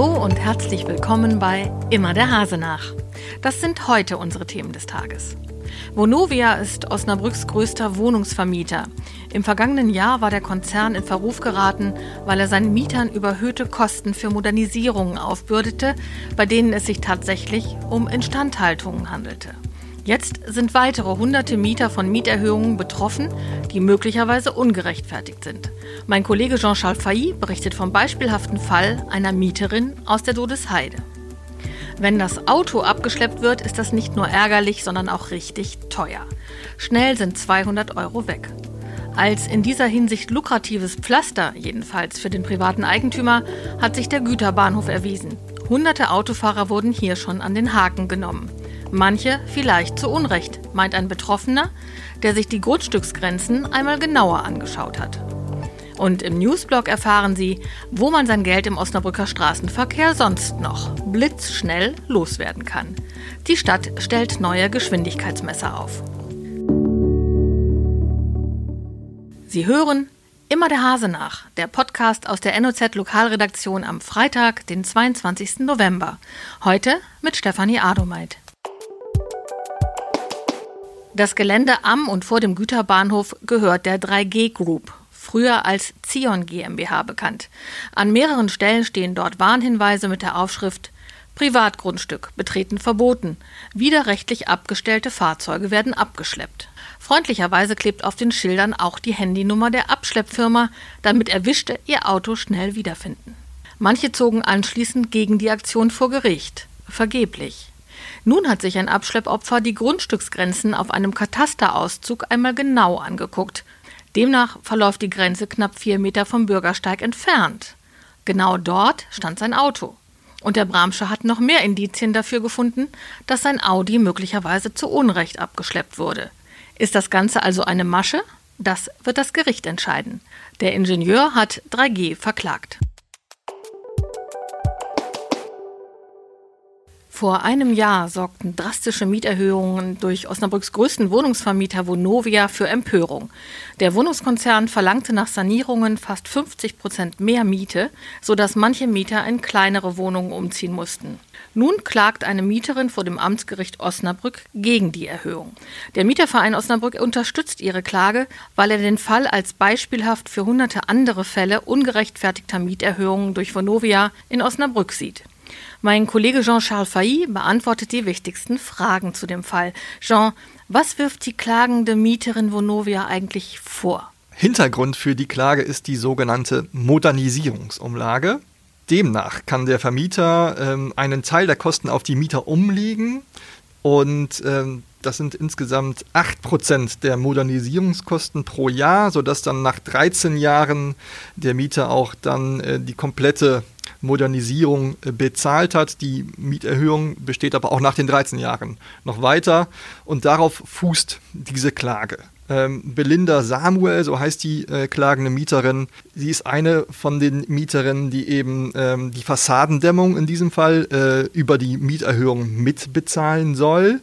Hallo und herzlich willkommen bei Immer der Hase nach. Das sind heute unsere Themen des Tages. Vonovia ist Osnabrücks größter Wohnungsvermieter. Im vergangenen Jahr war der Konzern in Verruf geraten, weil er seinen Mietern überhöhte Kosten für Modernisierungen aufbürdete, bei denen es sich tatsächlich um Instandhaltungen handelte. Jetzt sind weitere hunderte Mieter von Mieterhöhungen betroffen, die möglicherweise ungerechtfertigt sind. Mein Kollege Jean-Charles Failly berichtet vom beispielhaften Fall einer Mieterin aus der Dodesheide. Wenn das Auto abgeschleppt wird, ist das nicht nur ärgerlich, sondern auch richtig teuer. Schnell sind 200 Euro weg. Als in dieser Hinsicht lukratives Pflaster, jedenfalls für den privaten Eigentümer, hat sich der Güterbahnhof erwiesen. Hunderte Autofahrer wurden hier schon an den Haken genommen. Manche vielleicht zu Unrecht, meint ein Betroffener, der sich die Grundstücksgrenzen einmal genauer angeschaut hat. Und im Newsblog erfahren Sie, wo man sein Geld im Osnabrücker Straßenverkehr sonst noch blitzschnell loswerden kann. Die Stadt stellt neue Geschwindigkeitsmesser auf. Sie hören Immer der Hase nach, der Podcast aus der NOZ Lokalredaktion am Freitag, den 22. November. Heute mit Stefanie Adomeit. Das Gelände am und vor dem Güterbahnhof gehört der 3G Group früher als Zion GmbH bekannt. An mehreren Stellen stehen dort Warnhinweise mit der Aufschrift Privatgrundstück, betreten verboten. Widerrechtlich abgestellte Fahrzeuge werden abgeschleppt. Freundlicherweise klebt auf den Schildern auch die Handynummer der Abschleppfirma, damit Erwischte ihr Auto schnell wiederfinden. Manche zogen anschließend gegen die Aktion vor Gericht. Vergeblich. Nun hat sich ein Abschleppopfer die Grundstücksgrenzen auf einem Katasterauszug einmal genau angeguckt Demnach verläuft die Grenze knapp vier Meter vom Bürgersteig entfernt. Genau dort stand sein Auto. Und der Bramsche hat noch mehr Indizien dafür gefunden, dass sein Audi möglicherweise zu Unrecht abgeschleppt wurde. Ist das Ganze also eine Masche? Das wird das Gericht entscheiden. Der Ingenieur hat 3G verklagt. Vor einem Jahr sorgten drastische Mieterhöhungen durch Osnabrücks größten Wohnungsvermieter Vonovia für Empörung. Der Wohnungskonzern verlangte nach Sanierungen fast 50 Prozent mehr Miete, sodass manche Mieter in kleinere Wohnungen umziehen mussten. Nun klagt eine Mieterin vor dem Amtsgericht Osnabrück gegen die Erhöhung. Der Mieterverein Osnabrück unterstützt ihre Klage, weil er den Fall als beispielhaft für hunderte andere Fälle ungerechtfertigter Mieterhöhungen durch Vonovia in Osnabrück sieht. Mein Kollege Jean-Charles Failly beantwortet die wichtigsten Fragen zu dem Fall. Jean, was wirft die klagende Mieterin Vonovia eigentlich vor? Hintergrund für die Klage ist die sogenannte Modernisierungsumlage. Demnach kann der Vermieter ähm, einen Teil der Kosten auf die Mieter umlegen und ähm, das sind insgesamt 8% der Modernisierungskosten pro Jahr, sodass dann nach 13 Jahren der Mieter auch dann äh, die komplette Modernisierung äh, bezahlt hat. Die Mieterhöhung besteht aber auch nach den 13 Jahren noch weiter und darauf fußt diese Klage. Ähm, Belinda Samuel, so heißt die äh, klagende Mieterin. Sie ist eine von den Mieterinnen, die eben ähm, die Fassadendämmung in diesem Fall äh, über die Mieterhöhung mitbezahlen soll.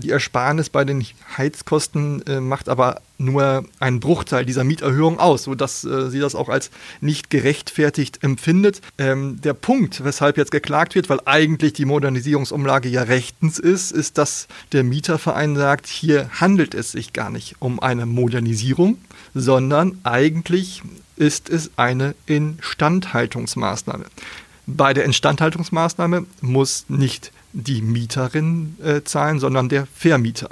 Die Ersparnis bei den Heizkosten äh, macht aber nur einen Bruchteil dieser Mieterhöhung aus, sodass äh, sie das auch als nicht gerechtfertigt empfindet. Ähm, der Punkt, weshalb jetzt geklagt wird, weil eigentlich die Modernisierungsumlage ja rechtens ist, ist, dass der Mieterverein sagt, hier handelt es sich gar nicht um eine Modernisierung, sondern eigentlich ist es eine Instandhaltungsmaßnahme. Bei der Instandhaltungsmaßnahme muss nicht die Mieterin äh, zahlen, sondern der Vermieter.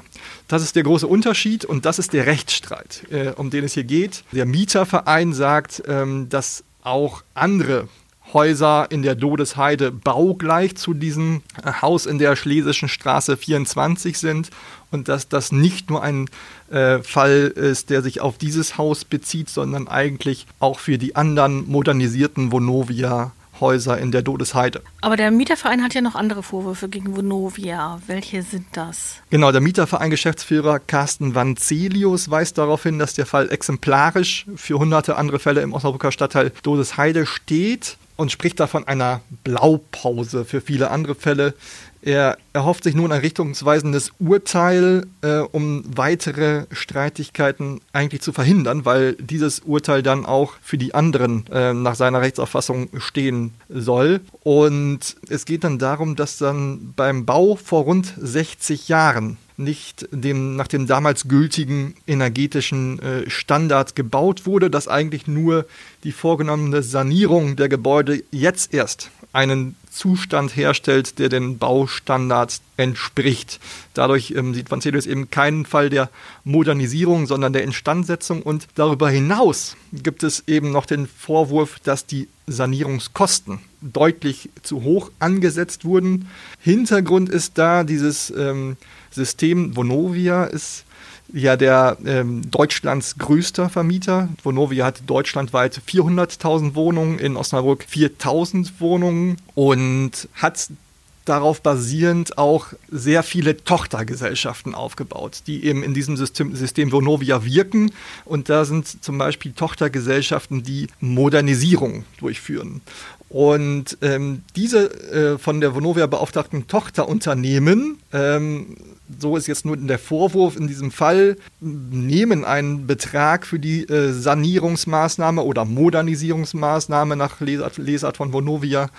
Das ist der große Unterschied und das ist der Rechtsstreit, äh, um den es hier geht. Der Mieterverein sagt, ähm, dass auch andere Häuser in der Dodesheide baugleich zu diesem äh, Haus in der Schlesischen Straße 24 sind und dass das nicht nur ein äh, Fall ist, der sich auf dieses Haus bezieht, sondern eigentlich auch für die anderen modernisierten Vonovia Häuser in der Dodesheide. Aber der Mieterverein hat ja noch andere Vorwürfe gegen Vonovia. Welche sind das? Genau, der Mieterverein-Geschäftsführer Carsten Vanzelius weist darauf hin, dass der Fall exemplarisch für hunderte andere Fälle im Osnabrücker Stadtteil Dodesheide steht und spricht davon einer Blaupause für viele andere Fälle Er erhofft sich nun ein richtungsweisendes Urteil, äh, um weitere Streitigkeiten eigentlich zu verhindern, weil dieses Urteil dann auch für die anderen äh, nach seiner Rechtsauffassung stehen soll. Und es geht dann darum, dass dann beim Bau vor rund 60 Jahren nicht dem, nach dem damals gültigen energetischen äh, Standard gebaut wurde, dass eigentlich nur die vorgenommene Sanierung der Gebäude jetzt erst einen Zustand herstellt, der den Baustandards entspricht. Dadurch ähm, sieht Vanzelius eben keinen Fall der Modernisierung, sondern der Instandsetzung. Und darüber hinaus gibt es eben noch den Vorwurf, dass die Sanierungskosten deutlich zu hoch angesetzt wurden. Hintergrund ist da dieses ähm, System Vonovia ist ja der ähm, Deutschlands größter Vermieter. Vonovia hat deutschlandweit 400.000 Wohnungen, in Osnabrück 4.000 Wohnungen und hat darauf basierend auch sehr viele Tochtergesellschaften aufgebaut, die eben in diesem System, System Vonovia wirken. Und da sind zum Beispiel Tochtergesellschaften, die Modernisierung durchführen. Und ähm, diese äh, von der Vonovia beauftragten Tochterunternehmen ähm, so ist jetzt nur der Vorwurf in diesem Fall, nehmen einen Betrag für die äh, Sanierungsmaßnahme oder Modernisierungsmaßnahme nach Lesart, Lesart von Vonovia,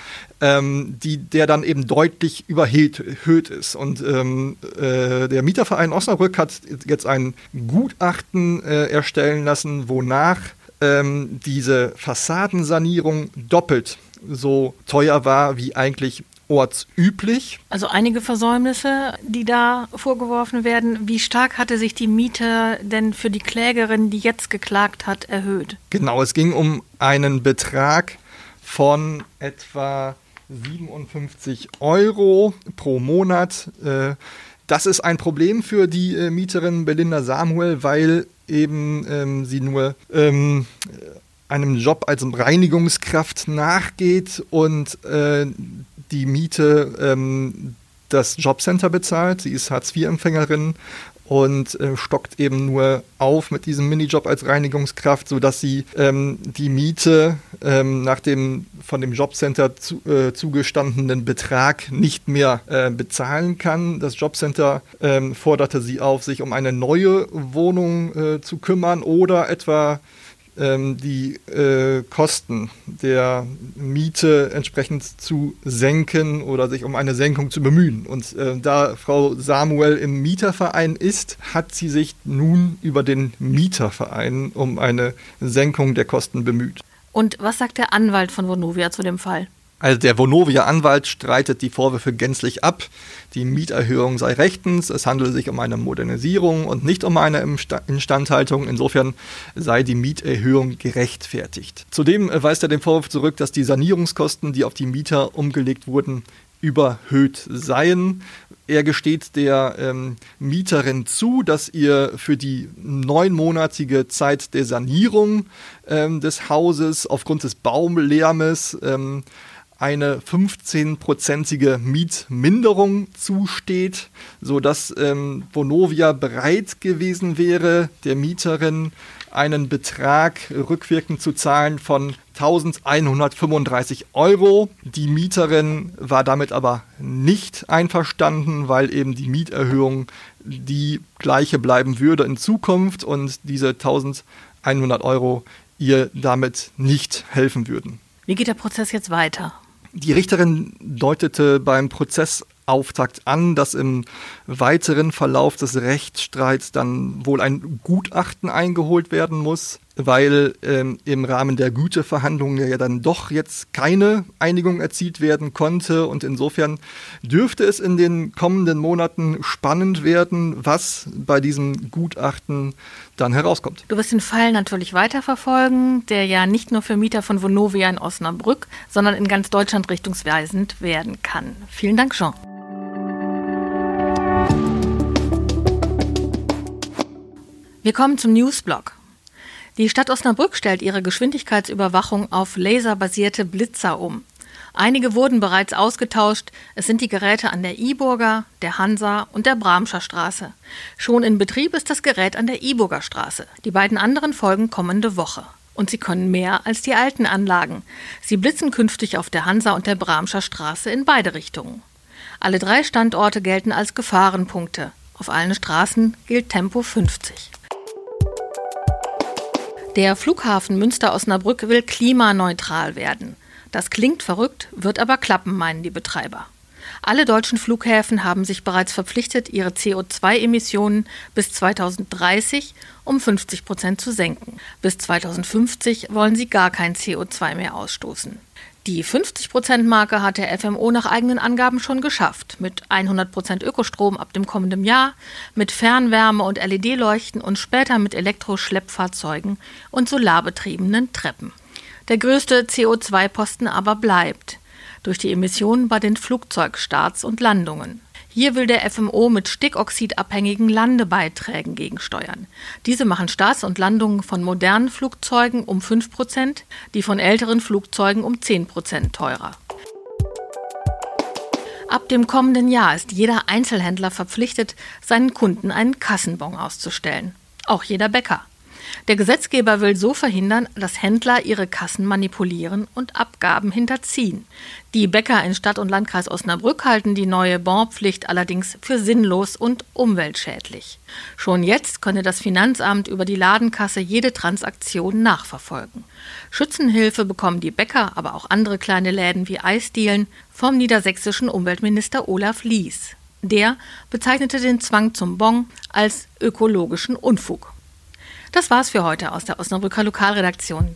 ähm, die, der dann eben deutlich überhöht ist. Und ähm, äh, der Mieterverein Osnabrück hat jetzt ein Gutachten äh, erstellen lassen, wonach ähm, diese Fassadensanierung doppelt so teuer war, wie eigentlich ortsüblich. Also einige Versäumnisse, die da vorgeworfen werden. Wie stark hatte sich die Miete denn für die Klägerin, die jetzt geklagt hat, erhöht? Genau, es ging um einen Betrag von etwa 57 Euro pro Monat. Äh, das ist ein Problem für die äh, Mieterin Belinda Samuel, weil eben ähm, sie nur ähm, einem Job als Reinigungskraft nachgeht und äh, die Miete ähm, das Jobcenter bezahlt. Sie ist Hartz-IV-Empfängerin und äh, stockt eben nur auf mit diesem Minijob als Reinigungskraft, sodass sie ähm, die Miete ähm, nach dem von dem Jobcenter zu, äh, zugestandenen Betrag nicht mehr äh, bezahlen kann. Das Jobcenter ähm, forderte sie auf, sich um eine neue Wohnung äh, zu kümmern oder etwa die äh, Kosten der Miete entsprechend zu senken oder sich um eine Senkung zu bemühen. Und äh, da Frau Samuel im Mieterverein ist, hat sie sich nun über den Mieterverein um eine Senkung der Kosten bemüht. Und was sagt der Anwalt von Vonovia zu dem Fall? Also der Vonovia-Anwalt streitet die Vorwürfe gänzlich ab. Die Mieterhöhung sei rechtens, es handele sich um eine Modernisierung und nicht um eine Instandhaltung. Insofern sei die Mieterhöhung gerechtfertigt. Zudem weist er den Vorwurf zurück, dass die Sanierungskosten, die auf die Mieter umgelegt wurden, überhöht seien. Er gesteht der ähm, Mieterin zu, dass ihr für die neunmonatige Zeit der Sanierung ähm, des Hauses aufgrund des Baumlärmes ähm, eine 15-prozentige Mietminderung zusteht, sodass ähm, Vonovia bereit gewesen wäre, der Mieterin einen Betrag rückwirkend zu zahlen von 1135 Euro. Die Mieterin war damit aber nicht einverstanden, weil eben die Mieterhöhung die gleiche bleiben würde in Zukunft und diese 1100 Euro ihr damit nicht helfen würden. Wie geht der Prozess jetzt weiter? Die Richterin deutete beim Prozessauftakt an, dass im weiteren Verlauf des Rechtsstreits dann wohl ein Gutachten eingeholt werden muss weil ähm, im Rahmen der Güteverhandlungen ja dann doch jetzt keine Einigung erzielt werden konnte. Und insofern dürfte es in den kommenden Monaten spannend werden, was bei diesem Gutachten dann herauskommt. Du wirst den Fall natürlich weiterverfolgen, der ja nicht nur für Mieter von Vonovia in Osnabrück, sondern in ganz Deutschland richtungsweisend werden kann. Vielen Dank, Jean. Wir kommen zum Newsblog. Die Stadt Osnabrück stellt ihre Geschwindigkeitsüberwachung auf laserbasierte Blitzer um. Einige wurden bereits ausgetauscht. Es sind die Geräte an der Iburger, der Hansa und der Bramscher Straße. Schon in Betrieb ist das Gerät an der Iburger Straße. Die beiden anderen folgen kommende Woche. Und sie können mehr als die alten Anlagen. Sie blitzen künftig auf der Hansa und der Bramscher Straße in beide Richtungen. Alle drei Standorte gelten als Gefahrenpunkte. Auf allen Straßen gilt Tempo 50. Der Flughafen Münster-Osnabrück will klimaneutral werden. Das klingt verrückt, wird aber klappen, meinen die Betreiber. Alle deutschen Flughäfen haben sich bereits verpflichtet, ihre CO2-Emissionen bis 2030 um 50 Prozent zu senken. Bis 2050 wollen sie gar kein CO2 mehr ausstoßen. Die 50%-Marke hat der FMO nach eigenen Angaben schon geschafft. Mit 100% Ökostrom ab dem kommenden Jahr, mit Fernwärme und LED-Leuchten und später mit Elektroschleppfahrzeugen und solarbetriebenen Treppen. Der größte CO2-Posten aber bleibt durch die Emissionen bei den Flugzeugstarts und Landungen. Hier will der FMO mit stickoxidabhängigen Landebeiträgen gegensteuern. Diese machen Starts und Landungen von modernen Flugzeugen um 5 Prozent, die von älteren Flugzeugen um 10 Prozent teurer. Ab dem kommenden Jahr ist jeder Einzelhändler verpflichtet, seinen Kunden einen Kassenbon auszustellen. Auch jeder Bäcker. Der Gesetzgeber will so verhindern, dass Händler ihre Kassen manipulieren und Abgaben hinterziehen. Die Bäcker in Stadt und Landkreis Osnabrück halten die neue Bonpflicht allerdings für sinnlos und umweltschädlich. Schon jetzt könne das Finanzamt über die Ladenkasse jede Transaktion nachverfolgen. Schützenhilfe bekommen die Bäcker, aber auch andere kleine Läden wie Eisdielen vom niedersächsischen Umweltminister Olaf Lies. Der bezeichnete den Zwang zum Bon als ökologischen Unfug. Das war's für heute aus der Osnabrücker Lokalredaktion.